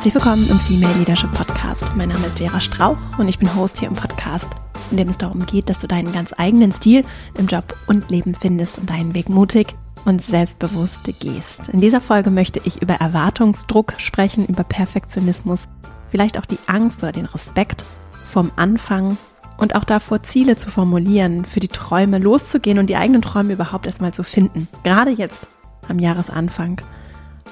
Herzlich willkommen im Female Leadership Podcast. Mein Name ist Vera Strauch und ich bin Host hier im Podcast, in dem es darum geht, dass du deinen ganz eigenen Stil im Job und Leben findest und deinen Weg mutig und selbstbewusst gehst. In dieser Folge möchte ich über Erwartungsdruck sprechen, über Perfektionismus, vielleicht auch die Angst oder den Respekt vom Anfang und auch davor, Ziele zu formulieren, für die Träume loszugehen und die eigenen Träume überhaupt erstmal zu finden. Gerade jetzt am Jahresanfang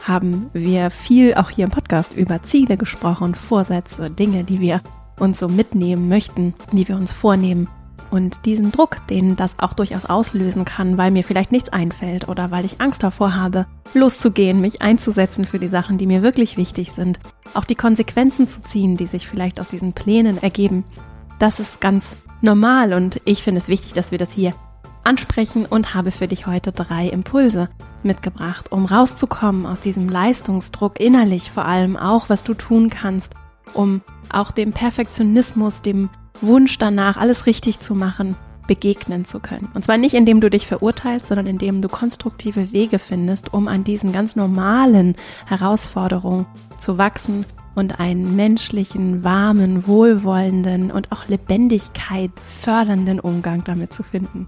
haben wir viel auch hier im Podcast über Ziele gesprochen, Vorsätze, Dinge, die wir uns so mitnehmen möchten, die wir uns vornehmen. Und diesen Druck, den das auch durchaus auslösen kann, weil mir vielleicht nichts einfällt oder weil ich Angst davor habe, loszugehen, mich einzusetzen für die Sachen, die mir wirklich wichtig sind, auch die Konsequenzen zu ziehen, die sich vielleicht aus diesen Plänen ergeben, das ist ganz normal und ich finde es wichtig, dass wir das hier ansprechen und habe für dich heute drei Impulse mitgebracht, um rauszukommen aus diesem Leistungsdruck innerlich vor allem auch, was du tun kannst, um auch dem Perfektionismus, dem Wunsch danach, alles richtig zu machen, begegnen zu können. Und zwar nicht indem du dich verurteilst, sondern indem du konstruktive Wege findest, um an diesen ganz normalen Herausforderungen zu wachsen und einen menschlichen, warmen, wohlwollenden und auch Lebendigkeit fördernden Umgang damit zu finden.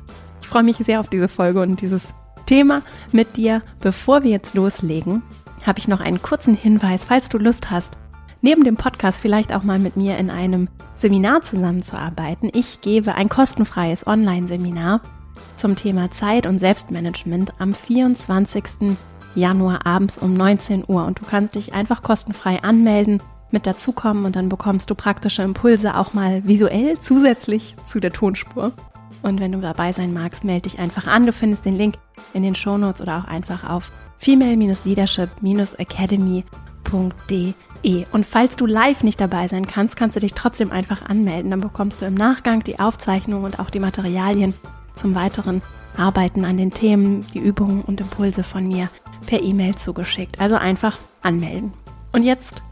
Ich freue mich sehr auf diese Folge und dieses Thema mit dir. Bevor wir jetzt loslegen, habe ich noch einen kurzen Hinweis, falls du Lust hast, neben dem Podcast vielleicht auch mal mit mir in einem Seminar zusammenzuarbeiten. Ich gebe ein kostenfreies Online-Seminar zum Thema Zeit und Selbstmanagement am 24. Januar abends um 19 Uhr und du kannst dich einfach kostenfrei anmelden, mit dazukommen und dann bekommst du praktische Impulse auch mal visuell zusätzlich zu der Tonspur. Und wenn du dabei sein magst, melde dich einfach an. Du findest den Link in den Shownotes oder auch einfach auf female-leadership-academy.de. Und falls du live nicht dabei sein kannst, kannst du dich trotzdem einfach anmelden. Dann bekommst du im Nachgang die Aufzeichnung und auch die Materialien zum weiteren Arbeiten an den Themen, die Übungen und Impulse von mir per E-Mail zugeschickt. Also einfach anmelden. Und jetzt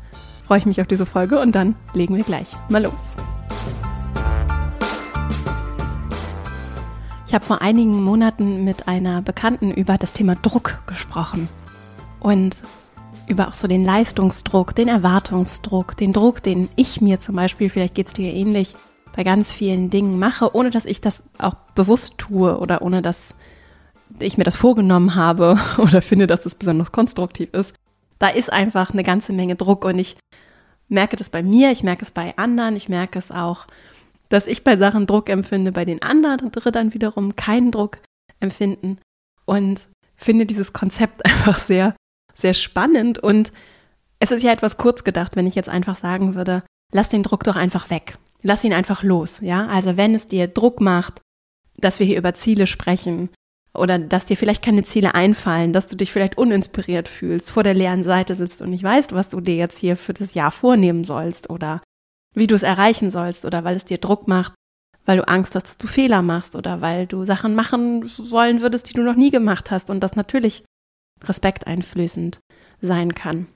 freue ich mich auf diese Folge und dann legen wir gleich mal los. Ich habe vor einigen Monaten mit einer Bekannten über das Thema Druck gesprochen und über auch so den Leistungsdruck, den Erwartungsdruck, den Druck, den ich mir zum Beispiel, vielleicht geht es dir ähnlich, bei ganz vielen Dingen mache, ohne dass ich das auch bewusst tue oder ohne dass ich mir das vorgenommen habe oder finde, dass das besonders konstruktiv ist. Da ist einfach eine ganze Menge Druck und ich merke das bei mir, ich merke es bei anderen, ich merke es auch dass ich bei Sachen Druck empfinde, bei den anderen dann wiederum keinen Druck empfinden und finde dieses Konzept einfach sehr, sehr spannend und es ist ja etwas kurz gedacht, wenn ich jetzt einfach sagen würde, lass den Druck doch einfach weg. Lass ihn einfach los, ja? Also wenn es dir Druck macht, dass wir hier über Ziele sprechen oder dass dir vielleicht keine Ziele einfallen, dass du dich vielleicht uninspiriert fühlst, vor der leeren Seite sitzt und nicht weißt, was du dir jetzt hier für das Jahr vornehmen sollst oder wie du es erreichen sollst oder weil es dir Druck macht, weil du Angst hast, dass du Fehler machst oder weil du Sachen machen wollen würdest, die du noch nie gemacht hast und das natürlich respekteinflößend sein kann.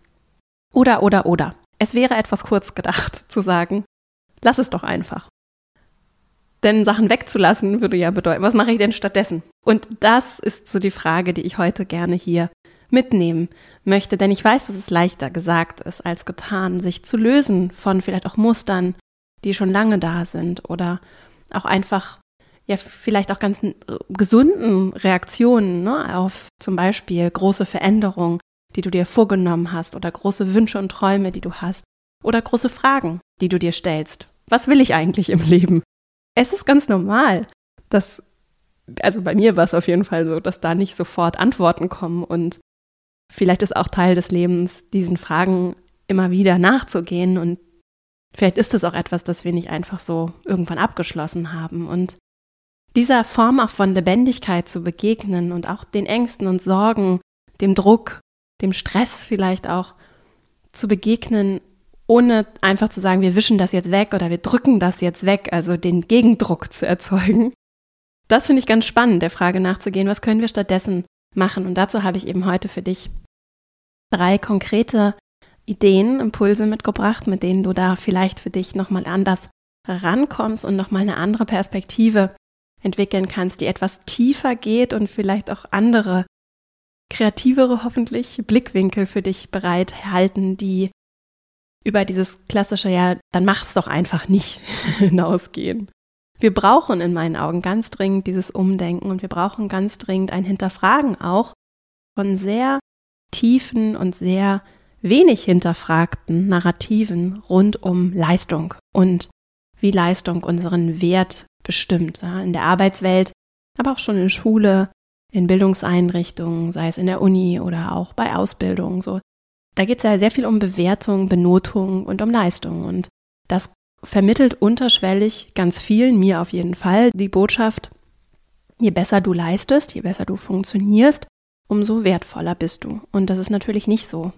Oder, oder, oder. Es wäre etwas kurz gedacht zu sagen, lass es doch einfach. Denn Sachen wegzulassen würde ja bedeuten, was mache ich denn stattdessen? Und das ist so die Frage, die ich heute gerne hier mitnehmen möchte, denn ich weiß, dass es leichter gesagt ist als getan, sich zu lösen von vielleicht auch Mustern, die schon lange da sind oder auch einfach ja vielleicht auch ganz äh, gesunden Reaktionen ne, auf zum Beispiel große Veränderungen, die du dir vorgenommen hast oder große Wünsche und Träume, die du hast oder große Fragen, die du dir stellst. Was will ich eigentlich im Leben? Es ist ganz normal, dass also bei mir war es auf jeden Fall so, dass da nicht sofort Antworten kommen und vielleicht ist auch Teil des Lebens, diesen Fragen immer wieder nachzugehen und vielleicht ist es auch etwas, das wir nicht einfach so irgendwann abgeschlossen haben und dieser Form auch von Lebendigkeit zu begegnen und auch den Ängsten und Sorgen, dem Druck, dem Stress vielleicht auch zu begegnen, ohne einfach zu sagen, wir wischen das jetzt weg oder wir drücken das jetzt weg, also den Gegendruck zu erzeugen. Das finde ich ganz spannend, der Frage nachzugehen, was können wir stattdessen machen. Und dazu habe ich eben heute für dich drei konkrete Ideen, Impulse mitgebracht, mit denen du da vielleicht für dich nochmal anders rankommst und nochmal eine andere Perspektive entwickeln kannst, die etwas tiefer geht und vielleicht auch andere, kreativere hoffentlich Blickwinkel für dich bereithalten, die über dieses klassische, ja, dann mach's doch einfach nicht hinausgehen. Wir brauchen in meinen Augen ganz dringend dieses Umdenken und wir brauchen ganz dringend ein Hinterfragen auch von sehr tiefen und sehr wenig hinterfragten Narrativen rund um Leistung und wie Leistung unseren Wert bestimmt. Ja, in der Arbeitswelt, aber auch schon in Schule, in Bildungseinrichtungen, sei es in der Uni oder auch bei Ausbildung. So. Da geht es ja sehr viel um Bewertung, Benotung und um Leistung. Und das vermittelt unterschwellig ganz vielen, mir auf jeden Fall, die Botschaft, je besser du leistest, je besser du funktionierst, umso wertvoller bist du. Und das ist natürlich nicht so.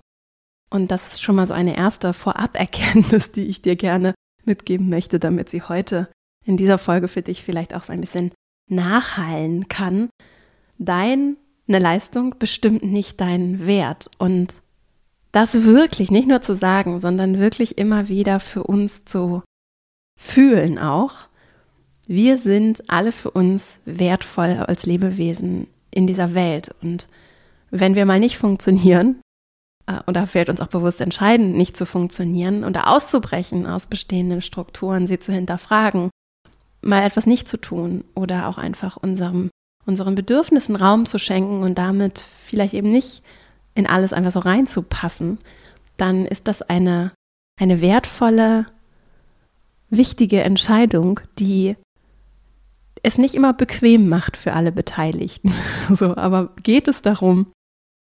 Und das ist schon mal so eine erste Voraberkenntnis, die ich dir gerne mitgeben möchte, damit sie heute in dieser Folge für dich vielleicht auch so ein bisschen nachhallen kann. Deine Leistung bestimmt nicht deinen Wert. Und das wirklich nicht nur zu sagen, sondern wirklich immer wieder für uns zu fühlen auch. Wir sind alle für uns wertvoll als Lebewesen in dieser Welt. Und wenn wir mal nicht funktionieren, äh, oder fällt uns auch bewusst entscheiden, nicht zu funktionieren und auszubrechen aus bestehenden Strukturen, sie zu hinterfragen, mal etwas nicht zu tun oder auch einfach unserem, unseren Bedürfnissen Raum zu schenken und damit vielleicht eben nicht in alles einfach so reinzupassen, dann ist das eine, eine wertvolle, wichtige Entscheidung, die es nicht immer bequem macht für alle Beteiligten. so, aber geht es darum,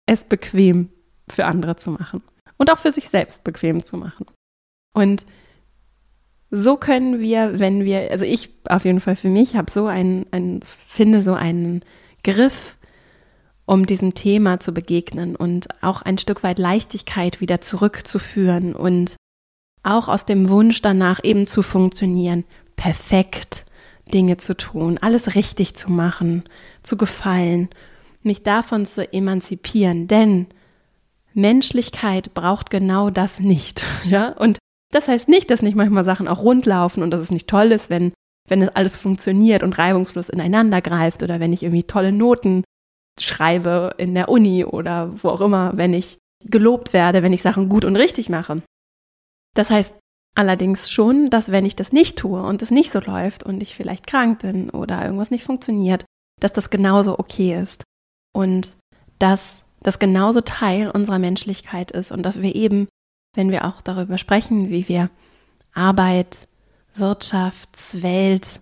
es bequem für andere zu machen und auch für sich selbst bequem zu machen. Und so können wir, wenn wir, also ich auf jeden Fall für mich habe so einen, einen, finde so einen Griff, um diesem Thema zu begegnen und auch ein Stück weit Leichtigkeit wieder zurückzuführen und auch aus dem Wunsch danach eben zu funktionieren, perfekt Dinge zu tun, alles richtig zu machen, zu gefallen, mich davon zu emanzipieren, denn Menschlichkeit braucht genau das nicht, ja? Und das heißt nicht, dass nicht manchmal Sachen auch rundlaufen und dass es nicht toll ist, wenn wenn es alles funktioniert und reibungslos ineinander greift oder wenn ich irgendwie tolle Noten schreibe in der Uni oder wo auch immer, wenn ich gelobt werde, wenn ich Sachen gut und richtig mache. Das heißt allerdings schon, dass wenn ich das nicht tue und es nicht so läuft und ich vielleicht krank bin oder irgendwas nicht funktioniert, dass das genauso okay ist. Und dass das genauso Teil unserer Menschlichkeit ist und dass wir eben, wenn wir auch darüber sprechen, wie wir Arbeit, Wirtschaftswelt,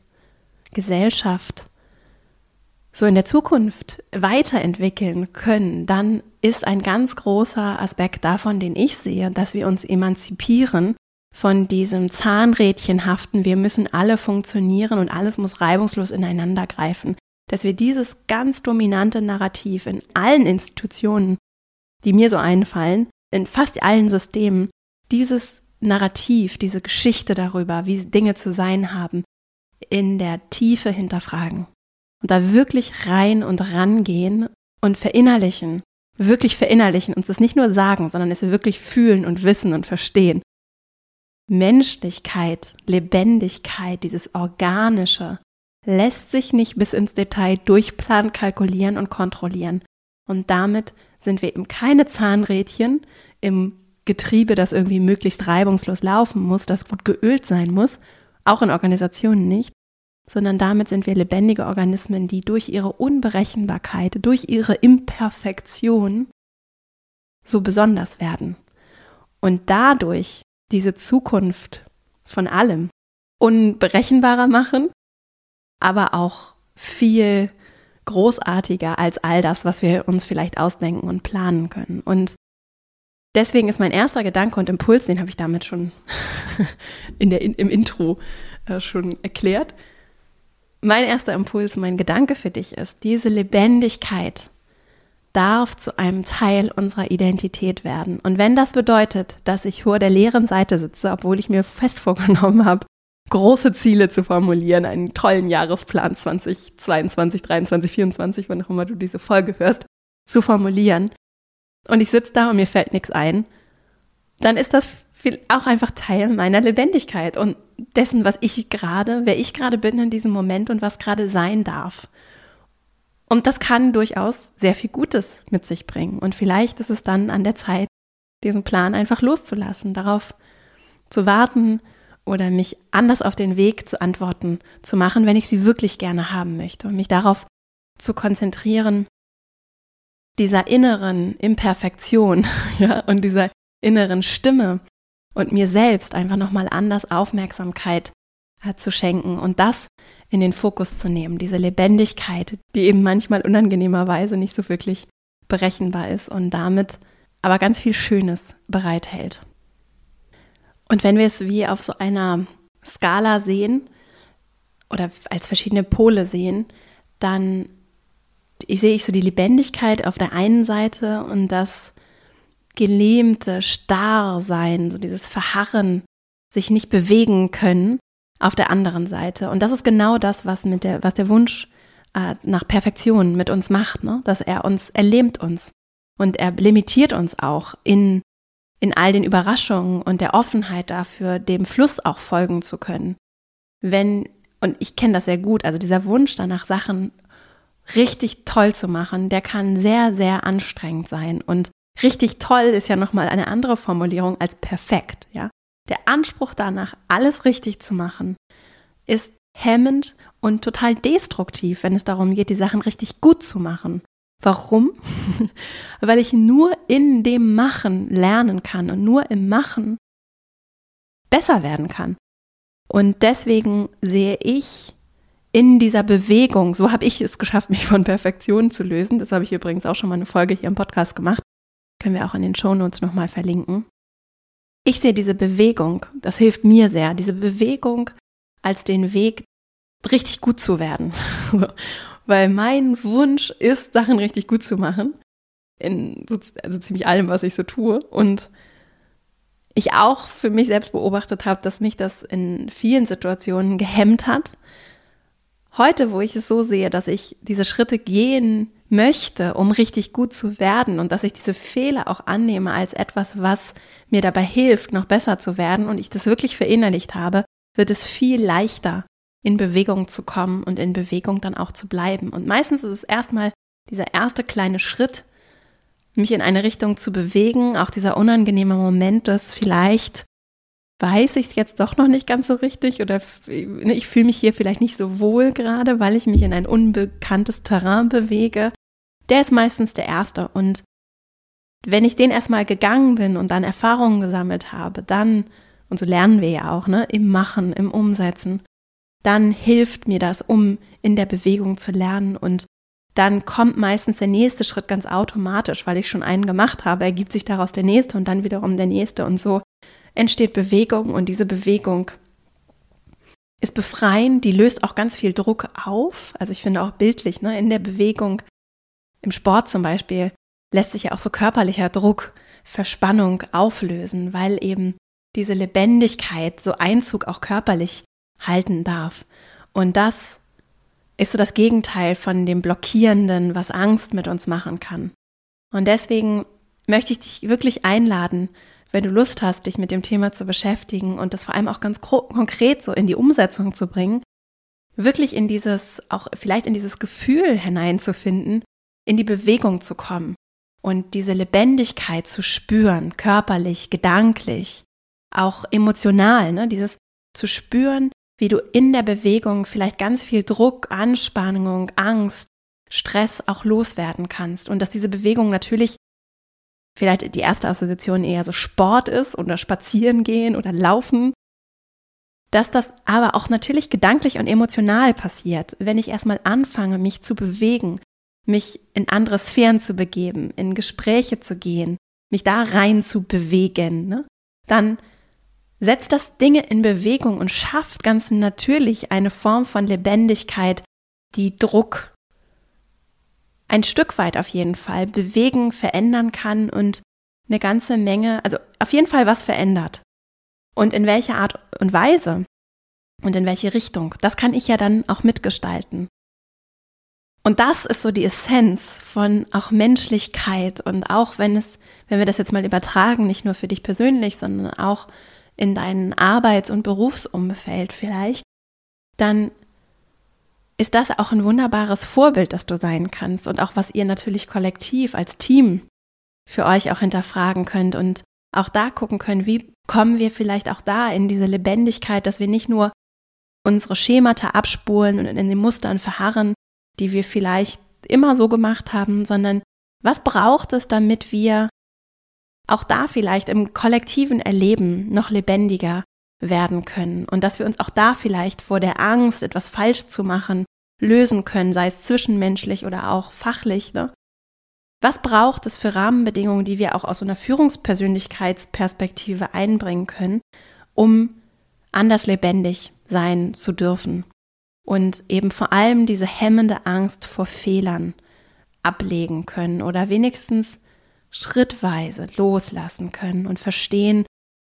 Gesellschaft so in der Zukunft weiterentwickeln können, dann ist ein ganz großer Aspekt davon, den ich sehe, dass wir uns emanzipieren von diesem Zahnrädchenhaften, wir müssen alle funktionieren und alles muss reibungslos ineinander greifen. Dass wir dieses ganz dominante Narrativ in allen Institutionen, die mir so einfallen, in fast allen Systemen, dieses Narrativ, diese Geschichte darüber, wie Dinge zu sein haben, in der Tiefe hinterfragen und da wirklich rein und rangehen und verinnerlichen, wirklich verinnerlichen, uns das nicht nur sagen, sondern es wirklich fühlen und wissen und verstehen. Menschlichkeit, Lebendigkeit, dieses Organische, lässt sich nicht bis ins Detail durchplanen, kalkulieren und kontrollieren. Und damit sind wir eben keine Zahnrädchen im Getriebe, das irgendwie möglichst reibungslos laufen muss, das gut geölt sein muss, auch in Organisationen nicht, sondern damit sind wir lebendige Organismen, die durch ihre Unberechenbarkeit, durch ihre Imperfektion so besonders werden und dadurch diese Zukunft von allem unberechenbarer machen aber auch viel großartiger als all das, was wir uns vielleicht ausdenken und planen können. Und deswegen ist mein erster Gedanke und Impuls, den habe ich damit schon in der, im Intro äh, schon erklärt. Mein erster Impuls, mein Gedanke für dich ist, diese Lebendigkeit darf zu einem Teil unserer Identität werden. Und wenn das bedeutet, dass ich vor der leeren Seite sitze, obwohl ich mir fest vorgenommen habe, große Ziele zu formulieren, einen tollen Jahresplan 2022, 23, 24, wann auch immer du diese Folge hörst, zu formulieren. Und ich sitze da und mir fällt nichts ein, dann ist das auch einfach Teil meiner Lebendigkeit und dessen, was ich gerade, wer ich gerade bin in diesem Moment und was gerade sein darf. Und das kann durchaus sehr viel Gutes mit sich bringen. Und vielleicht ist es dann an der Zeit, diesen Plan einfach loszulassen, darauf zu warten oder mich anders auf den Weg zu antworten zu machen, wenn ich sie wirklich gerne haben möchte und mich darauf zu konzentrieren, dieser inneren Imperfektion ja, und dieser inneren Stimme und mir selbst einfach nochmal anders Aufmerksamkeit äh, zu schenken und das in den Fokus zu nehmen, diese Lebendigkeit, die eben manchmal unangenehmerweise nicht so wirklich berechenbar ist und damit aber ganz viel Schönes bereithält. Und wenn wir es wie auf so einer Skala sehen oder als verschiedene Pole sehen, dann sehe ich so die Lebendigkeit auf der einen Seite und das gelähmte Starrsein, so dieses Verharren, sich nicht bewegen können auf der anderen Seite. Und das ist genau das, was mit der, was der Wunsch äh, nach Perfektion mit uns macht, ne? dass er uns, er lähmt uns und er limitiert uns auch in in all den Überraschungen und der Offenheit dafür, dem Fluss auch folgen zu können. Wenn, und ich kenne das sehr gut, also dieser Wunsch danach, Sachen richtig toll zu machen, der kann sehr, sehr anstrengend sein. Und richtig toll ist ja nochmal eine andere Formulierung als perfekt, ja. Der Anspruch danach, alles richtig zu machen, ist hemmend und total destruktiv, wenn es darum geht, die Sachen richtig gut zu machen. Warum? Weil ich nur in dem Machen lernen kann und nur im Machen besser werden kann. Und deswegen sehe ich in dieser Bewegung, so habe ich es geschafft, mich von Perfektion zu lösen. Das habe ich übrigens auch schon mal eine Folge hier im Podcast gemacht. Können wir auch in den Shownotes nochmal verlinken. Ich sehe diese Bewegung, das hilft mir sehr, diese Bewegung als den Weg, richtig gut zu werden. weil mein Wunsch ist, Sachen richtig gut zu machen. In so, also ziemlich allem, was ich so tue. Und ich auch für mich selbst beobachtet habe, dass mich das in vielen Situationen gehemmt hat. Heute, wo ich es so sehe, dass ich diese Schritte gehen möchte, um richtig gut zu werden und dass ich diese Fehler auch annehme als etwas, was mir dabei hilft, noch besser zu werden und ich das wirklich verinnerlicht habe, wird es viel leichter, in Bewegung zu kommen und in Bewegung dann auch zu bleiben. Und meistens ist es erstmal dieser erste kleine Schritt, mich in eine Richtung zu bewegen, auch dieser unangenehme Moment, dass vielleicht weiß ich es jetzt doch noch nicht ganz so richtig oder ne, ich fühle mich hier vielleicht nicht so wohl gerade, weil ich mich in ein unbekanntes Terrain bewege. Der ist meistens der erste. Und wenn ich den erstmal gegangen bin und dann Erfahrungen gesammelt habe, dann, und so lernen wir ja auch, ne, im Machen, im Umsetzen, dann hilft mir das, um in der Bewegung zu lernen und dann kommt meistens der nächste Schritt ganz automatisch, weil ich schon einen gemacht habe, ergibt sich daraus der nächste und dann wiederum der nächste und so entsteht Bewegung und diese Bewegung ist befreiend, die löst auch ganz viel Druck auf. Also ich finde auch bildlich, ne, in der Bewegung, im Sport zum Beispiel, lässt sich ja auch so körperlicher Druck, Verspannung auflösen, weil eben diese Lebendigkeit so Einzug auch körperlich halten darf. Und das ist so das Gegenteil von dem Blockierenden, was Angst mit uns machen kann. Und deswegen möchte ich dich wirklich einladen, wenn du Lust hast, dich mit dem Thema zu beschäftigen und das vor allem auch ganz konkret so in die Umsetzung zu bringen, wirklich in dieses, auch vielleicht in dieses Gefühl hineinzufinden, in die Bewegung zu kommen und diese Lebendigkeit zu spüren, körperlich, gedanklich, auch emotional, ne? dieses zu spüren, wie du in der Bewegung vielleicht ganz viel Druck, Anspannung, Angst, Stress auch loswerden kannst. Und dass diese Bewegung natürlich vielleicht die erste Assoziation eher so Sport ist oder spazieren gehen oder laufen. Dass das aber auch natürlich gedanklich und emotional passiert, wenn ich erstmal anfange, mich zu bewegen, mich in andere Sphären zu begeben, in Gespräche zu gehen, mich da rein zu bewegen, ne? dann setzt das Dinge in Bewegung und schafft ganz natürlich eine Form von Lebendigkeit, die Druck ein Stück weit auf jeden Fall bewegen, verändern kann und eine ganze Menge, also auf jeden Fall was verändert. Und in welcher Art und Weise und in welche Richtung, das kann ich ja dann auch mitgestalten. Und das ist so die Essenz von auch Menschlichkeit und auch wenn es, wenn wir das jetzt mal übertragen, nicht nur für dich persönlich, sondern auch in dein Arbeits- und Berufsumfeld vielleicht, dann ist das auch ein wunderbares Vorbild, das du sein kannst und auch was ihr natürlich kollektiv als Team für euch auch hinterfragen könnt und auch da gucken könnt, wie kommen wir vielleicht auch da in diese Lebendigkeit, dass wir nicht nur unsere Schemata abspulen und in den Mustern verharren, die wir vielleicht immer so gemacht haben, sondern was braucht es, damit wir auch da vielleicht im kollektiven Erleben noch lebendiger werden können und dass wir uns auch da vielleicht vor der Angst, etwas falsch zu machen, lösen können, sei es zwischenmenschlich oder auch fachlich. Ne? Was braucht es für Rahmenbedingungen, die wir auch aus einer Führungspersönlichkeitsperspektive einbringen können, um anders lebendig sein zu dürfen? Und eben vor allem diese hemmende Angst vor Fehlern ablegen können oder wenigstens schrittweise loslassen können und verstehen,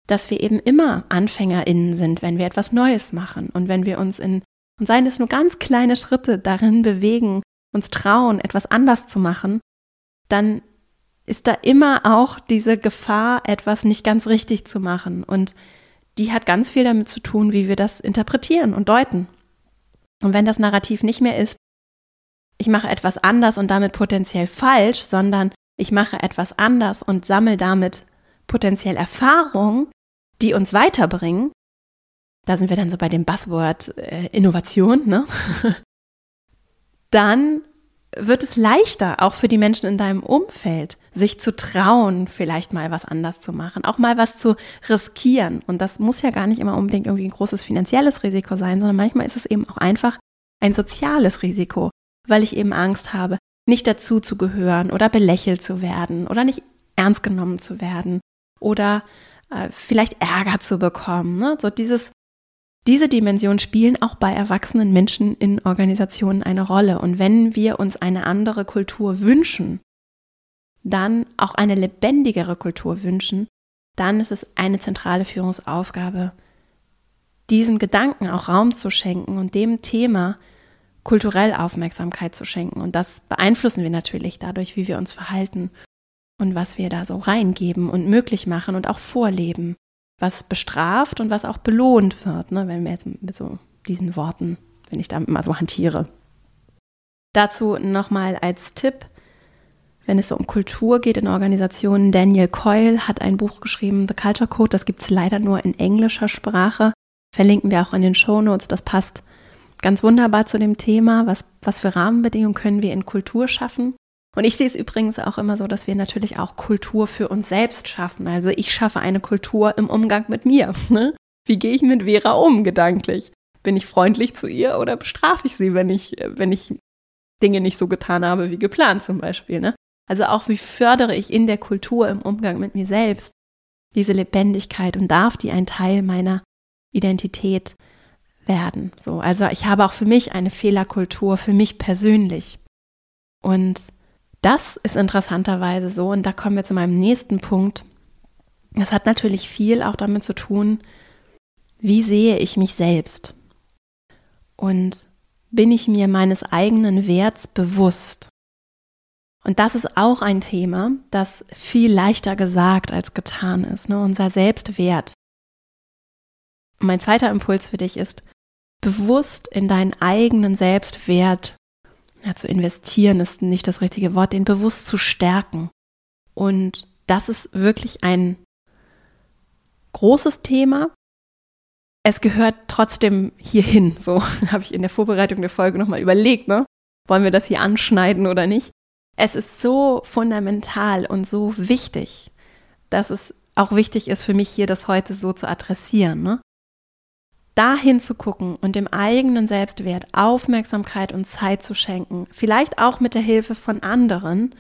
dass wir eben immer AnfängerInnen sind, wenn wir etwas Neues machen und wenn wir uns in, und seien es nur ganz kleine Schritte darin bewegen, uns trauen, etwas anders zu machen, dann ist da immer auch diese Gefahr, etwas nicht ganz richtig zu machen. Und die hat ganz viel damit zu tun, wie wir das interpretieren und deuten. Und wenn das Narrativ nicht mehr ist, ich mache etwas anders und damit potenziell falsch, sondern ich mache etwas anders und sammle damit potenziell Erfahrung, die uns weiterbringen. Da sind wir dann so bei dem Buzzword äh, Innovation, ne? dann wird es leichter, auch für die Menschen in deinem Umfeld, sich zu trauen, vielleicht mal was anders zu machen, auch mal was zu riskieren. Und das muss ja gar nicht immer unbedingt irgendwie ein großes finanzielles Risiko sein, sondern manchmal ist es eben auch einfach ein soziales Risiko, weil ich eben Angst habe, nicht dazu zu gehören oder belächelt zu werden oder nicht ernst genommen zu werden oder äh, vielleicht Ärger zu bekommen. Ne? So dieses, diese Dimensionen spielen auch bei erwachsenen Menschen in Organisationen eine Rolle. Und wenn wir uns eine andere Kultur wünschen, dann auch eine lebendigere Kultur wünschen, dann ist es eine zentrale Führungsaufgabe, diesen Gedanken auch Raum zu schenken und dem Thema kulturell Aufmerksamkeit zu schenken. Und das beeinflussen wir natürlich dadurch, wie wir uns verhalten und was wir da so reingeben und möglich machen und auch vorleben, was bestraft und was auch belohnt wird, ne, wenn wir jetzt mit so diesen Worten, wenn ich damit mal so hantiere. Dazu nochmal als Tipp, wenn es so um Kultur geht in Organisationen, Daniel Coyle hat ein Buch geschrieben, The Culture Code, das gibt es leider nur in englischer Sprache, verlinken wir auch in den Show Notes, das passt ganz wunderbar zu dem Thema, was, was für Rahmenbedingungen können wir in Kultur schaffen. Und ich sehe es übrigens auch immer so, dass wir natürlich auch Kultur für uns selbst schaffen. Also ich schaffe eine Kultur im Umgang mit mir. Ne? Wie gehe ich mit Vera um, gedanklich? Bin ich freundlich zu ihr oder bestrafe ich sie, wenn ich, wenn ich Dinge nicht so getan habe wie geplant zum Beispiel? Ne? Also auch wie fördere ich in der Kultur im Umgang mit mir selbst diese Lebendigkeit und darf die ein Teil meiner Identität werden. So, also ich habe auch für mich eine Fehlerkultur, für mich persönlich. Und das ist interessanterweise so, und da kommen wir zu meinem nächsten Punkt. Das hat natürlich viel auch damit zu tun, wie sehe ich mich selbst? Und bin ich mir meines eigenen Werts bewusst? Und das ist auch ein Thema, das viel leichter gesagt als getan ist, ne? unser Selbstwert. Mein zweiter Impuls für dich ist, bewusst in deinen eigenen Selbstwert ja, zu investieren, ist nicht das richtige Wort, den bewusst zu stärken. Und das ist wirklich ein großes Thema. Es gehört trotzdem hierhin. So habe ich in der Vorbereitung der Folge nochmal überlegt, ne? Wollen wir das hier anschneiden oder nicht? Es ist so fundamental und so wichtig, dass es auch wichtig ist für mich hier, das heute so zu adressieren. Ne? Dahin zu gucken und dem eigenen Selbstwert Aufmerksamkeit und Zeit zu schenken, vielleicht auch mit der Hilfe von anderen,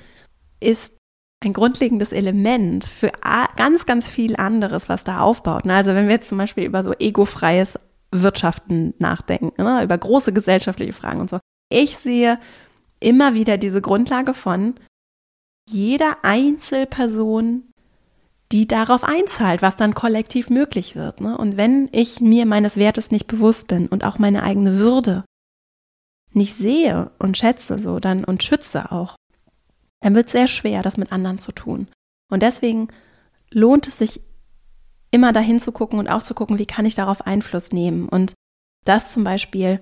ist ein grundlegendes Element für ganz, ganz viel anderes, was da aufbaut. Ne? Also wenn wir jetzt zum Beispiel über so egofreies Wirtschaften nachdenken, ne? über große gesellschaftliche Fragen und so. Ich sehe immer wieder diese Grundlage von jeder Einzelperson die darauf einzahlt, was dann kollektiv möglich wird. Ne? Und wenn ich mir meines Wertes nicht bewusst bin und auch meine eigene Würde nicht sehe und schätze so dann und schütze auch, dann wird es sehr schwer, das mit anderen zu tun. Und deswegen lohnt es sich immer dahin zu gucken und auch zu gucken, wie kann ich darauf Einfluss nehmen. Und das zum Beispiel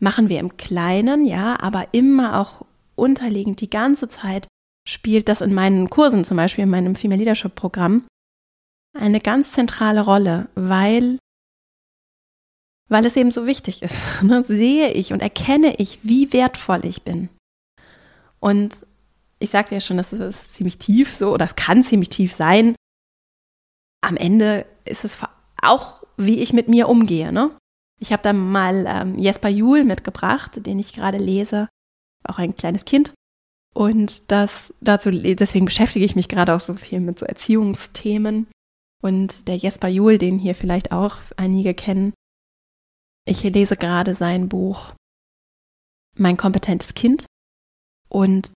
machen wir im Kleinen, ja, aber immer auch unterliegend die ganze Zeit spielt das in meinen Kursen, zum Beispiel in meinem Female Leadership Programm, eine ganz zentrale Rolle, weil, weil es eben so wichtig ist. Ne? Sehe ich und erkenne ich, wie wertvoll ich bin. Und ich sagte ja schon, das ist ziemlich tief so, oder es kann ziemlich tief sein. Am Ende ist es auch, wie ich mit mir umgehe. Ne? Ich habe da mal ähm, Jesper Juhl mitgebracht, den ich gerade lese, auch ein kleines Kind. Und das dazu, deswegen beschäftige ich mich gerade auch so viel mit so Erziehungsthemen. Und der Jesper Juhl, den hier vielleicht auch einige kennen, ich lese gerade sein Buch Mein kompetentes Kind und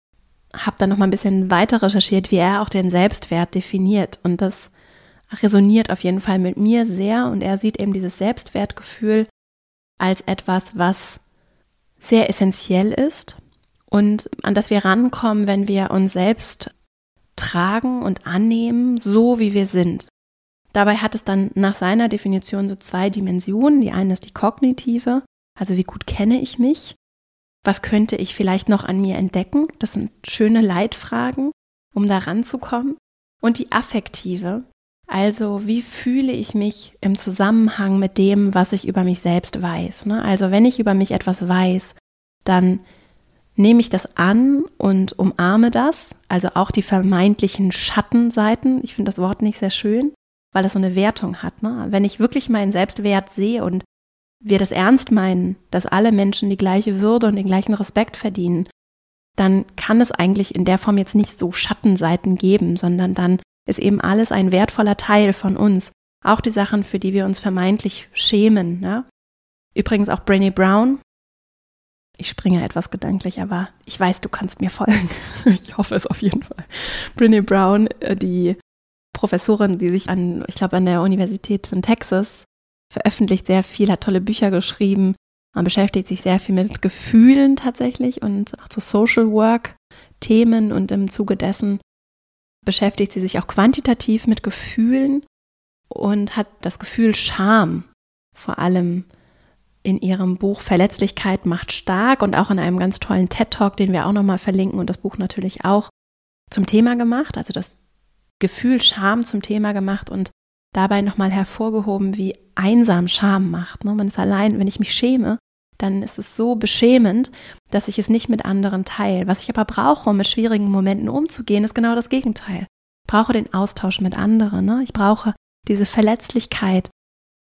habe dann noch mal ein bisschen weiter recherchiert, wie er auch den Selbstwert definiert. Und das resoniert auf jeden Fall mit mir sehr. Und er sieht eben dieses Selbstwertgefühl als etwas, was sehr essentiell ist und an das wir rankommen, wenn wir uns selbst tragen und annehmen, so wie wir sind. Dabei hat es dann nach seiner Definition so zwei Dimensionen. Die eine ist die kognitive, also wie gut kenne ich mich? Was könnte ich vielleicht noch an mir entdecken? Das sind schöne Leitfragen, um da ranzukommen. Und die affektive, also wie fühle ich mich im Zusammenhang mit dem, was ich über mich selbst weiß. Ne? Also wenn ich über mich etwas weiß, dann nehme ich das an und umarme das, also auch die vermeintlichen Schattenseiten. Ich finde das Wort nicht sehr schön, weil es so eine Wertung hat. Ne? Wenn ich wirklich meinen Selbstwert sehe und wir das ernst meinen, dass alle Menschen die gleiche Würde und den gleichen Respekt verdienen, dann kann es eigentlich in der Form jetzt nicht so Schattenseiten geben, sondern dann ist eben alles ein wertvoller Teil von uns. Auch die Sachen, für die wir uns vermeintlich schämen. Ne? Übrigens auch Brené Brown, ich springe etwas gedanklich, aber ich weiß, du kannst mir folgen. ich hoffe es auf jeden Fall. Brené Brown, äh, die Professorin, die sich an, ich glaube, an der Universität von Texas veröffentlicht sehr viel, hat tolle Bücher geschrieben. Man beschäftigt sich sehr viel mit Gefühlen tatsächlich und auch so Social Work Themen und im Zuge dessen beschäftigt sie sich auch quantitativ mit Gefühlen und hat das Gefühl Scham vor allem in ihrem Buch Verletzlichkeit macht stark und auch in einem ganz tollen TED Talk, den wir auch nochmal verlinken und das Buch natürlich auch zum Thema gemacht, also das Gefühl Scham zum Thema gemacht und dabei nochmal hervorgehoben, wie einsam Scham macht. Ne? Man ist allein, wenn ich mich schäme, dann ist es so beschämend, dass ich es nicht mit anderen teile. Was ich aber brauche, um mit schwierigen Momenten umzugehen, ist genau das Gegenteil. Ich brauche den Austausch mit anderen. Ne? Ich brauche diese Verletzlichkeit,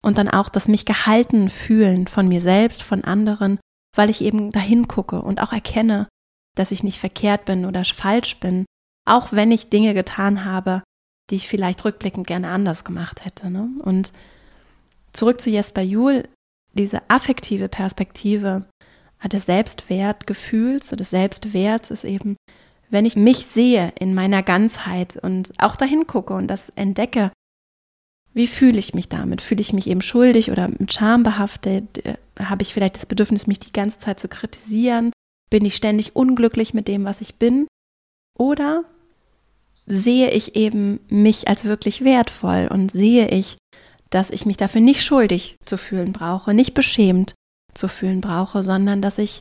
und dann auch das mich gehalten fühlen von mir selbst, von anderen, weil ich eben dahin gucke und auch erkenne, dass ich nicht verkehrt bin oder falsch bin, auch wenn ich Dinge getan habe, die ich vielleicht rückblickend gerne anders gemacht hätte. Ne? Und zurück zu Jesper Juhl, diese affektive Perspektive des Selbstwertgefühls, des Selbstwerts ist eben, wenn ich mich sehe in meiner Ganzheit und auch dahin gucke und das entdecke, wie fühle ich mich damit? Fühle ich mich eben schuldig oder mit Scham behaftet? Äh, habe ich vielleicht das Bedürfnis, mich die ganze Zeit zu kritisieren? Bin ich ständig unglücklich mit dem, was ich bin? Oder sehe ich eben mich als wirklich wertvoll und sehe ich, dass ich mich dafür nicht schuldig zu fühlen brauche, nicht beschämt zu fühlen brauche, sondern dass ich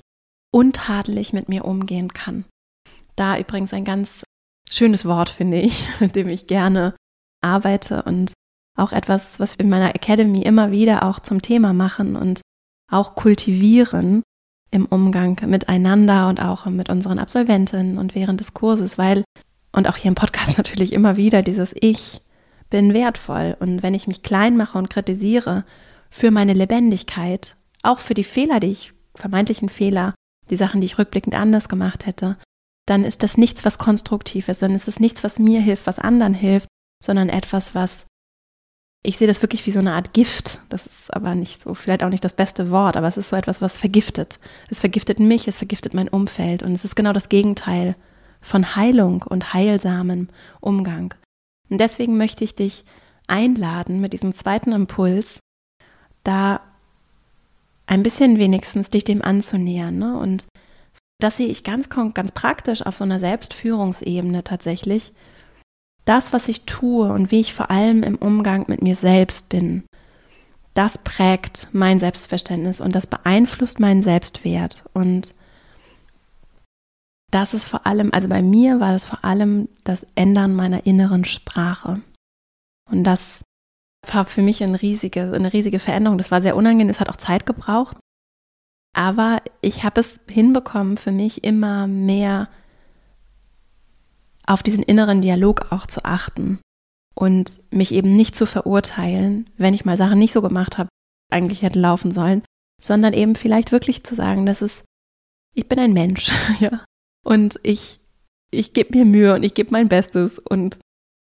untadelig mit mir umgehen kann. Da übrigens ein ganz schönes Wort, finde ich, mit dem ich gerne arbeite und auch etwas, was wir in meiner Academy immer wieder auch zum Thema machen und auch kultivieren im Umgang miteinander und auch mit unseren Absolventinnen und während des Kurses, weil, und auch hier im Podcast natürlich immer wieder dieses Ich bin wertvoll. Und wenn ich mich klein mache und kritisiere für meine Lebendigkeit, auch für die Fehler, die ich, vermeintlichen Fehler, die Sachen, die ich rückblickend anders gemacht hätte, dann ist das nichts, was konstruktiv ist, dann ist es nichts, was mir hilft, was anderen hilft, sondern etwas, was ich sehe das wirklich wie so eine Art Gift. Das ist aber nicht so, vielleicht auch nicht das beste Wort, aber es ist so etwas, was vergiftet. Es vergiftet mich, es vergiftet mein Umfeld und es ist genau das Gegenteil von Heilung und heilsamem Umgang. Und deswegen möchte ich dich einladen, mit diesem zweiten Impuls da ein bisschen wenigstens dich dem anzunähern. Ne? Und das sehe ich ganz, ganz praktisch auf so einer Selbstführungsebene tatsächlich das, was ich tue und wie ich vor allem im Umgang mit mir selbst bin, das prägt mein Selbstverständnis und das beeinflusst meinen Selbstwert. Und das ist vor allem, also bei mir war das vor allem das Ändern meiner inneren Sprache. Und das war für mich eine riesige, eine riesige Veränderung. Das war sehr unangenehm, es hat auch Zeit gebraucht. Aber ich habe es hinbekommen, für mich immer mehr auf diesen inneren Dialog auch zu achten und mich eben nicht zu verurteilen, wenn ich mal Sachen nicht so gemacht habe, eigentlich hätte laufen sollen, sondern eben vielleicht wirklich zu sagen, dass es, ich bin ein Mensch, ja, und ich, ich gebe mir Mühe und ich gebe mein Bestes und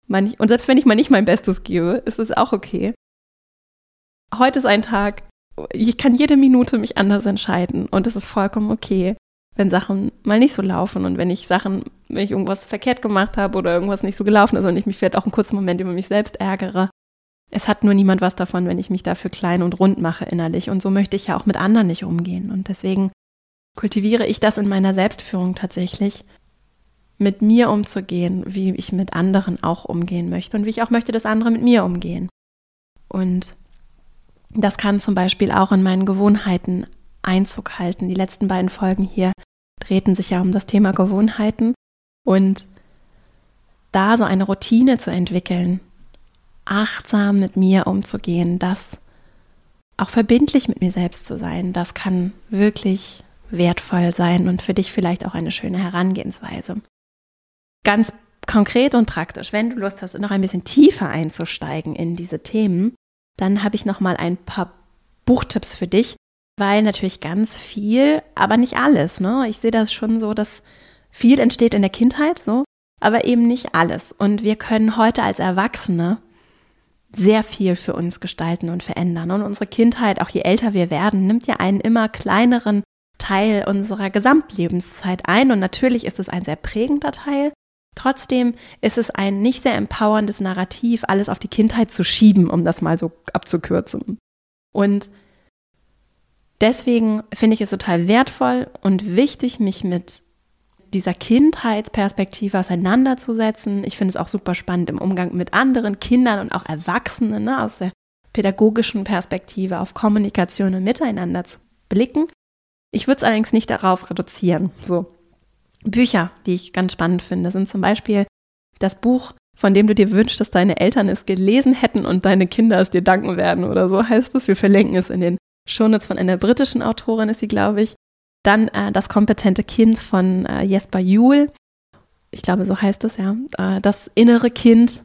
manch, und selbst wenn ich mal nicht mein Bestes gebe, ist es auch okay. Heute ist ein Tag, ich kann jede Minute mich anders entscheiden und es ist vollkommen okay, wenn Sachen mal nicht so laufen und wenn ich Sachen, wenn ich irgendwas verkehrt gemacht habe oder irgendwas nicht so gelaufen ist und ich mich vielleicht auch einen kurzen Moment über mich selbst ärgere. Es hat nur niemand was davon, wenn ich mich dafür klein und rund mache innerlich und so möchte ich ja auch mit anderen nicht umgehen und deswegen kultiviere ich das in meiner Selbstführung tatsächlich, mit mir umzugehen, wie ich mit anderen auch umgehen möchte und wie ich auch möchte, dass andere mit mir umgehen. Und das kann zum Beispiel auch in meinen Gewohnheiten Einzug halten. Die letzten beiden Folgen hier drehten sich ja um das Thema Gewohnheiten und da so eine Routine zu entwickeln, achtsam mit mir umzugehen, das auch verbindlich mit mir selbst zu sein, das kann wirklich wertvoll sein und für dich vielleicht auch eine schöne Herangehensweise. Ganz konkret und praktisch, wenn du Lust hast, noch ein bisschen tiefer einzusteigen in diese Themen, dann habe ich noch mal ein paar Buchtipps für dich, weil natürlich ganz viel, aber nicht alles. Ne? Ich sehe das schon so, dass viel entsteht in der Kindheit, so, aber eben nicht alles. Und wir können heute als Erwachsene sehr viel für uns gestalten und verändern. Und unsere Kindheit, auch je älter wir werden, nimmt ja einen immer kleineren Teil unserer Gesamtlebenszeit ein. Und natürlich ist es ein sehr prägender Teil. Trotzdem ist es ein nicht sehr empowerndes Narrativ, alles auf die Kindheit zu schieben, um das mal so abzukürzen. Und deswegen finde ich es total wertvoll und wichtig, mich mit dieser Kindheitsperspektive auseinanderzusetzen. Ich finde es auch super spannend im Umgang mit anderen Kindern und auch Erwachsenen ne, aus der pädagogischen Perspektive auf Kommunikation und Miteinander zu blicken. Ich würde es allerdings nicht darauf reduzieren. So, Bücher, die ich ganz spannend finde, sind zum Beispiel das Buch, von dem du dir wünschst, dass deine Eltern es gelesen hätten und deine Kinder es dir danken werden oder so heißt es. Wir verlinken es in den Shownotes von einer britischen Autorin, ist sie, glaube ich. Dann äh, Das kompetente Kind von äh, Jesper Juhl. Ich glaube, so heißt es ja. Äh, das innere Kind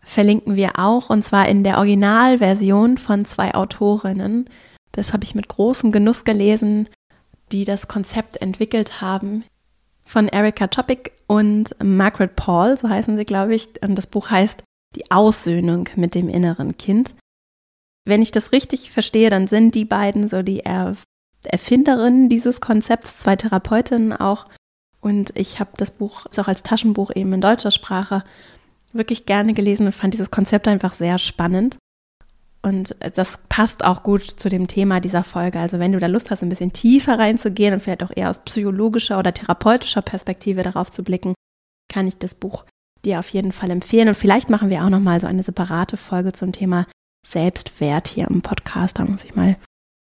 verlinken wir auch und zwar in der Originalversion von zwei Autorinnen. Das habe ich mit großem Genuss gelesen, die das Konzept entwickelt haben von Erika Topic und Margaret Paul, so heißen sie, glaube ich. Und das Buch heißt Die Aussöhnung mit dem inneren Kind. Wenn ich das richtig verstehe, dann sind die beiden so die er Erfinderinnen dieses Konzepts, zwei Therapeutinnen auch. Und ich habe das Buch auch als Taschenbuch eben in deutscher Sprache wirklich gerne gelesen und fand dieses Konzept einfach sehr spannend. Und das passt auch gut zu dem Thema dieser Folge. Also wenn du da Lust hast, ein bisschen tiefer reinzugehen und vielleicht auch eher aus psychologischer oder therapeutischer Perspektive darauf zu blicken, kann ich das Buch dir auf jeden Fall empfehlen. Und vielleicht machen wir auch noch mal so eine separate Folge zum Thema Selbstwert hier im Podcast. Da muss ich mal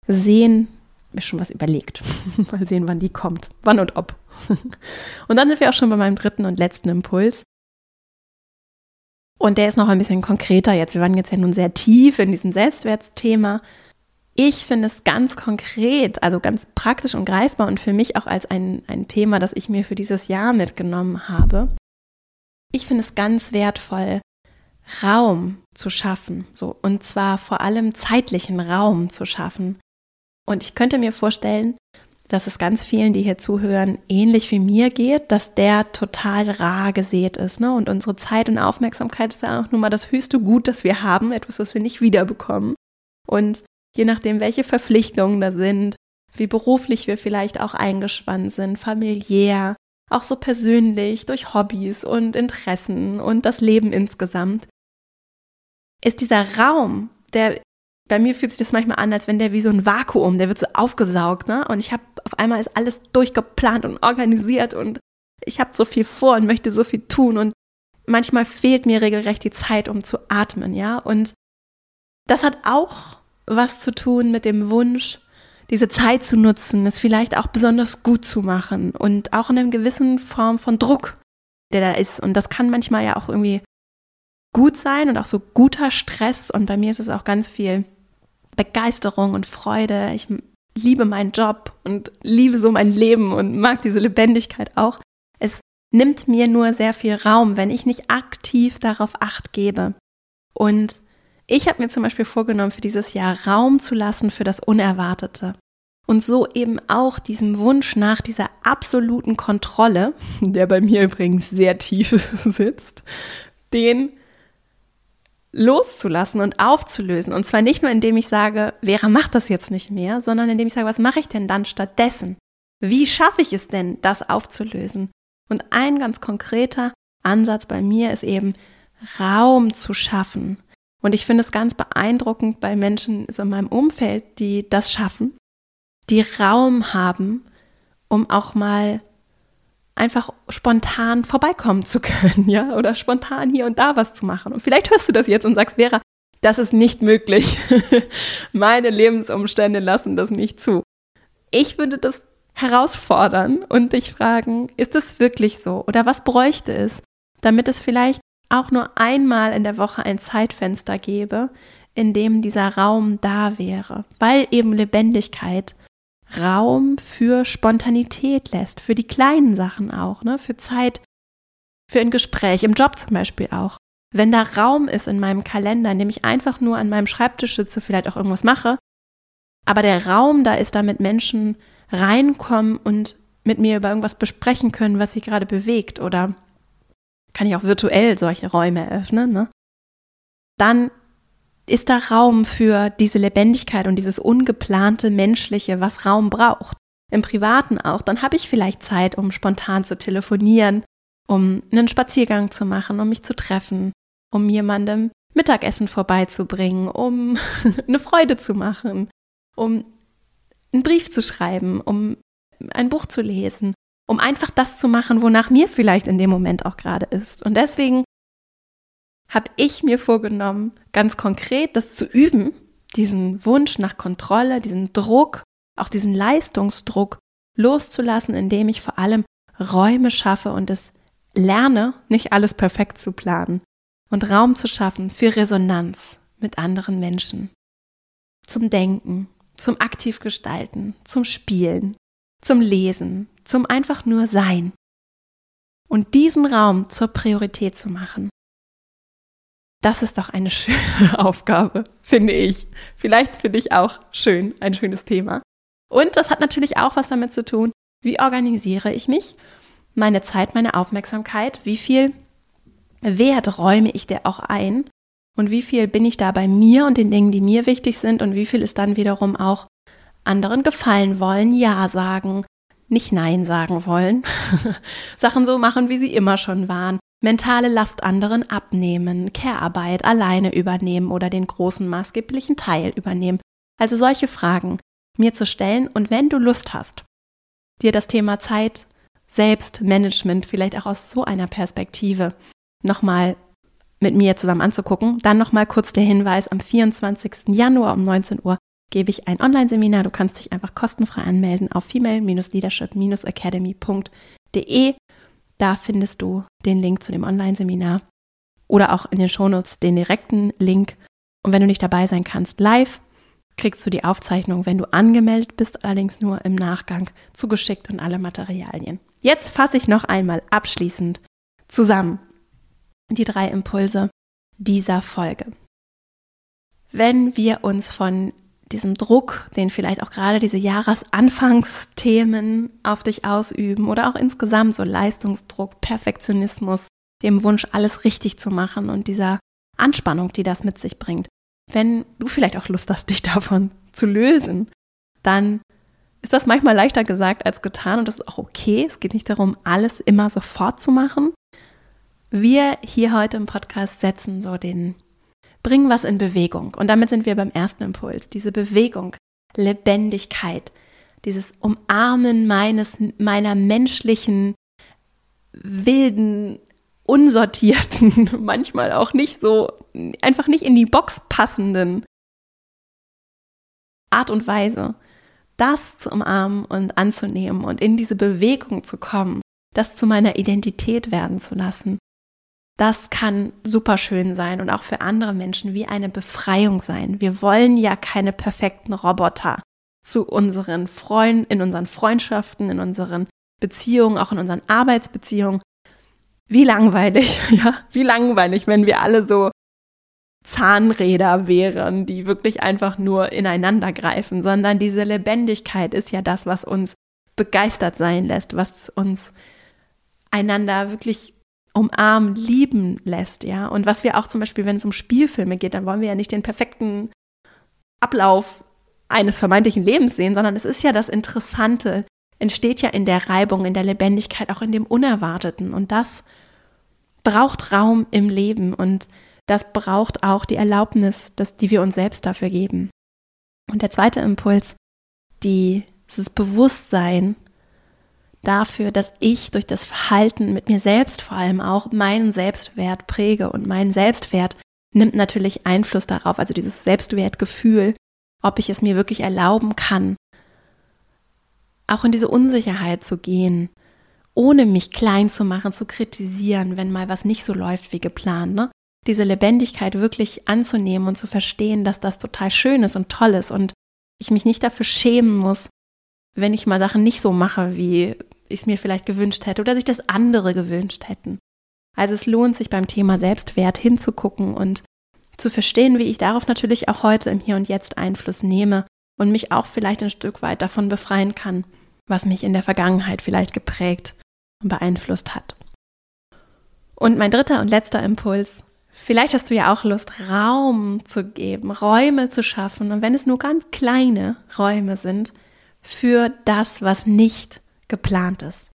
sehen, mir schon was überlegt. mal sehen, wann die kommt, wann und ob. und dann sind wir auch schon bei meinem dritten und letzten Impuls. Und der ist noch ein bisschen konkreter jetzt. Wir waren jetzt ja nun sehr tief in diesem Selbstwertsthema. Ich finde es ganz konkret, also ganz praktisch und greifbar und für mich auch als ein, ein Thema, das ich mir für dieses Jahr mitgenommen habe. Ich finde es ganz wertvoll, Raum zu schaffen, so und zwar vor allem zeitlichen Raum zu schaffen. Und ich könnte mir vorstellen, dass es ganz vielen, die hier zuhören, ähnlich wie mir geht, dass der total rar gesät ist. Ne? Und unsere Zeit und Aufmerksamkeit ist ja auch nun mal das höchste Gut, das wir haben, etwas, was wir nicht wiederbekommen. Und je nachdem, welche Verpflichtungen da sind, wie beruflich wir vielleicht auch eingespannt sind, familiär, auch so persönlich, durch Hobbys und Interessen und das Leben insgesamt, ist dieser Raum, der bei mir fühlt sich das manchmal an, als wenn der wie so ein Vakuum, der wird so aufgesaugt, ne? Und ich habe auf einmal ist alles durchgeplant und organisiert und ich habe so viel vor und möchte so viel tun und manchmal fehlt mir regelrecht die Zeit, um zu atmen, ja? Und das hat auch was zu tun mit dem Wunsch, diese Zeit zu nutzen, es vielleicht auch besonders gut zu machen und auch in einer gewissen Form von Druck, der da ist. Und das kann manchmal ja auch irgendwie gut sein und auch so guter Stress. Und bei mir ist es auch ganz viel Begeisterung und Freude. Ich liebe meinen Job und liebe so mein Leben und mag diese Lebendigkeit auch. Es nimmt mir nur sehr viel Raum, wenn ich nicht aktiv darauf acht gebe. Und ich habe mir zum Beispiel vorgenommen, für dieses Jahr Raum zu lassen für das Unerwartete. Und so eben auch diesem Wunsch nach dieser absoluten Kontrolle, der bei mir übrigens sehr tief sitzt, den loszulassen und aufzulösen. Und zwar nicht nur, indem ich sage, Vera macht das jetzt nicht mehr, sondern indem ich sage, was mache ich denn dann stattdessen? Wie schaffe ich es denn, das aufzulösen? Und ein ganz konkreter Ansatz bei mir ist eben, Raum zu schaffen. Und ich finde es ganz beeindruckend bei Menschen so in meinem Umfeld, die das schaffen, die Raum haben, um auch mal einfach spontan vorbeikommen zu können, ja, oder spontan hier und da was zu machen. Und vielleicht hörst du das jetzt und sagst, Vera, das ist nicht möglich. Meine Lebensumstände lassen das nicht zu. Ich würde das herausfordern und dich fragen, ist es wirklich so? Oder was bräuchte es, damit es vielleicht auch nur einmal in der Woche ein Zeitfenster gäbe, in dem dieser Raum da wäre, weil eben Lebendigkeit Raum für Spontanität lässt, für die kleinen Sachen auch, ne? für Zeit, für ein Gespräch, im Job zum Beispiel auch. Wenn da Raum ist in meinem Kalender, in dem ich einfach nur an meinem Schreibtisch sitze, vielleicht auch irgendwas mache, aber der Raum da ist, damit Menschen reinkommen und mit mir über irgendwas besprechen können, was sie gerade bewegt oder kann ich auch virtuell solche Räume eröffnen, ne? dann ist da Raum für diese Lebendigkeit und dieses ungeplante Menschliche, was Raum braucht. Im Privaten auch. Dann habe ich vielleicht Zeit, um spontan zu telefonieren, um einen Spaziergang zu machen, um mich zu treffen, um jemandem Mittagessen vorbeizubringen, um eine Freude zu machen, um einen Brief zu schreiben, um ein Buch zu lesen, um einfach das zu machen, wonach mir vielleicht in dem Moment auch gerade ist. Und deswegen habe ich mir vorgenommen, ganz konkret das zu üben, diesen Wunsch nach Kontrolle, diesen Druck, auch diesen Leistungsdruck loszulassen, indem ich vor allem Räume schaffe und es lerne, nicht alles perfekt zu planen und Raum zu schaffen für Resonanz mit anderen Menschen, zum Denken, zum aktiv gestalten, zum Spielen, zum Lesen, zum einfach nur Sein. Und diesen Raum zur Priorität zu machen. Das ist doch eine schöne Aufgabe, finde ich. Vielleicht für dich auch schön, ein schönes Thema. Und das hat natürlich auch was damit zu tun, wie organisiere ich mich, meine Zeit, meine Aufmerksamkeit, wie viel Wert räume ich dir auch ein und wie viel bin ich da bei mir und den Dingen, die mir wichtig sind und wie viel ist dann wiederum auch anderen gefallen wollen, ja sagen, nicht nein sagen wollen, Sachen so machen, wie sie immer schon waren, mentale Last anderen abnehmen, Care-Arbeit alleine übernehmen oder den großen maßgeblichen Teil übernehmen. Also solche Fragen mir zu stellen und wenn du Lust hast, dir das Thema Zeit, Selbstmanagement vielleicht auch aus so einer Perspektive nochmal mit mir zusammen anzugucken, dann nochmal kurz der Hinweis, am 24. Januar um 19 Uhr gebe ich ein Online-Seminar. Du kannst dich einfach kostenfrei anmelden auf female-leadership-academy.de da findest du den Link zu dem Online-Seminar oder auch in den Shownotes den direkten Link. Und wenn du nicht dabei sein kannst live, kriegst du die Aufzeichnung, wenn du angemeldet bist, allerdings nur im Nachgang zugeschickt und alle Materialien. Jetzt fasse ich noch einmal abschließend zusammen die drei Impulse dieser Folge. Wenn wir uns von diesem Druck, den vielleicht auch gerade diese Jahresanfangsthemen auf dich ausüben oder auch insgesamt so Leistungsdruck, Perfektionismus, dem Wunsch, alles richtig zu machen und dieser Anspannung, die das mit sich bringt. Wenn du vielleicht auch Lust hast, dich davon zu lösen, dann ist das manchmal leichter gesagt als getan und das ist auch okay. Es geht nicht darum, alles immer sofort zu machen. Wir hier heute im Podcast setzen so den bringen was in Bewegung. Und damit sind wir beim ersten Impuls, diese Bewegung, Lebendigkeit, dieses Umarmen meines, meiner menschlichen, wilden, unsortierten, manchmal auch nicht so, einfach nicht in die Box passenden Art und Weise, das zu umarmen und anzunehmen und in diese Bewegung zu kommen, das zu meiner Identität werden zu lassen das kann super schön sein und auch für andere Menschen wie eine Befreiung sein. Wir wollen ja keine perfekten Roboter zu unseren Freunden, in unseren Freundschaften, in unseren Beziehungen, auch in unseren Arbeitsbeziehungen. Wie langweilig, ja, wie langweilig, wenn wir alle so Zahnräder wären, die wirklich einfach nur ineinander greifen, sondern diese Lebendigkeit ist ja das, was uns begeistert sein lässt, was uns einander wirklich umarmen, lieben lässt, ja. Und was wir auch zum Beispiel, wenn es um Spielfilme geht, dann wollen wir ja nicht den perfekten Ablauf eines vermeintlichen Lebens sehen, sondern es ist ja das Interessante, entsteht ja in der Reibung, in der Lebendigkeit, auch in dem Unerwarteten. Und das braucht Raum im Leben und das braucht auch die Erlaubnis, dass, die wir uns selbst dafür geben. Und der zweite Impuls, die, das Bewusstsein dafür, dass ich durch das Verhalten mit mir selbst vor allem auch meinen Selbstwert präge und mein Selbstwert nimmt natürlich Einfluss darauf, also dieses Selbstwertgefühl, ob ich es mir wirklich erlauben kann, auch in diese Unsicherheit zu gehen, ohne mich klein zu machen, zu kritisieren, wenn mal was nicht so läuft wie geplant. Ne? Diese Lebendigkeit wirklich anzunehmen und zu verstehen, dass das total schön ist und toll ist und ich mich nicht dafür schämen muss, wenn ich mal Sachen nicht so mache, wie ich es mir vielleicht gewünscht hätte oder sich das andere gewünscht hätten. Also es lohnt sich beim Thema Selbstwert hinzugucken und zu verstehen, wie ich darauf natürlich auch heute im Hier und Jetzt Einfluss nehme und mich auch vielleicht ein Stück weit davon befreien kann, was mich in der Vergangenheit vielleicht geprägt und beeinflusst hat. Und mein dritter und letzter Impuls, vielleicht hast du ja auch Lust, Raum zu geben, Räume zu schaffen und wenn es nur ganz kleine Räume sind, für das, was nicht geplant ist.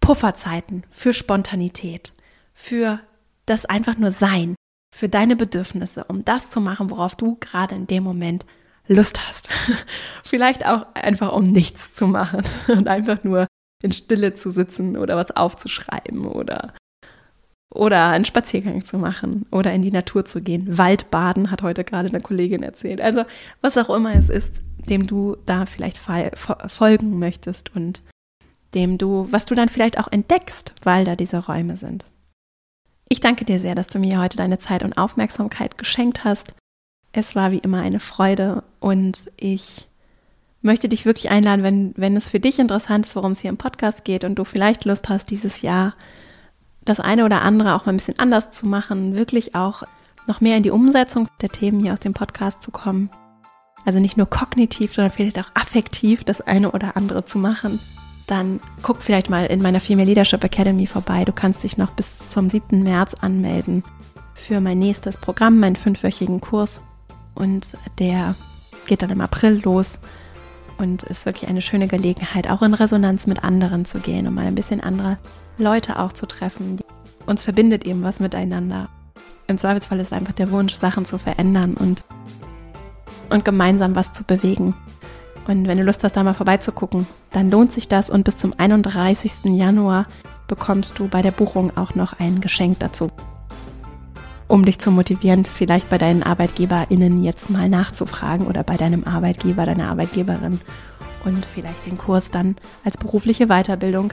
Pufferzeiten für Spontanität, für das einfach nur Sein, für deine Bedürfnisse, um das zu machen, worauf du gerade in dem Moment Lust hast. Vielleicht auch einfach um nichts zu machen und einfach nur in Stille zu sitzen oder was aufzuschreiben oder oder einen Spaziergang zu machen oder in die Natur zu gehen. Waldbaden hat heute gerade eine Kollegin erzählt. Also was auch immer es ist, dem du da vielleicht folgen möchtest und dem du, was du dann vielleicht auch entdeckst, weil da diese Räume sind. Ich danke dir sehr, dass du mir heute deine Zeit und Aufmerksamkeit geschenkt hast. Es war wie immer eine Freude und ich möchte dich wirklich einladen, wenn, wenn es für dich interessant ist, worum es hier im Podcast geht und du vielleicht Lust hast, dieses Jahr das eine oder andere auch mal ein bisschen anders zu machen, wirklich auch noch mehr in die Umsetzung der Themen hier aus dem Podcast zu kommen. Also nicht nur kognitiv, sondern vielleicht auch affektiv das eine oder andere zu machen dann guck vielleicht mal in meiner Female Leadership Academy vorbei. Du kannst dich noch bis zum 7. März anmelden für mein nächstes Programm, meinen fünfwöchigen Kurs. Und der geht dann im April los und ist wirklich eine schöne Gelegenheit, auch in Resonanz mit anderen zu gehen und mal ein bisschen andere Leute auch zu treffen. Uns verbindet eben was miteinander. Im Zweifelsfall ist einfach der Wunsch, Sachen zu verändern und, und gemeinsam was zu bewegen. Und wenn du Lust hast, da mal vorbeizugucken, dann lohnt sich das. Und bis zum 31. Januar bekommst du bei der Buchung auch noch ein Geschenk dazu. Um dich zu motivieren, vielleicht bei deinen ArbeitgeberInnen jetzt mal nachzufragen oder bei deinem Arbeitgeber, deiner Arbeitgeberin und vielleicht den Kurs dann als berufliche Weiterbildung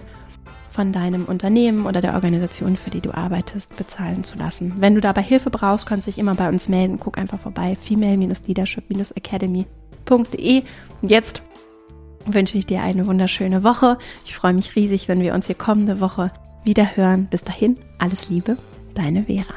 von deinem Unternehmen oder der Organisation, für die du arbeitest, bezahlen zu lassen. Wenn du dabei Hilfe brauchst, kannst du dich immer bei uns melden. Guck einfach vorbei, female-leadership-academy www.mama-mama.de. Und jetzt wünsche ich dir eine wunderschöne Woche. Ich freue mich riesig, wenn wir uns hier kommende Woche wieder hören. Bis dahin, alles Liebe, deine Vera.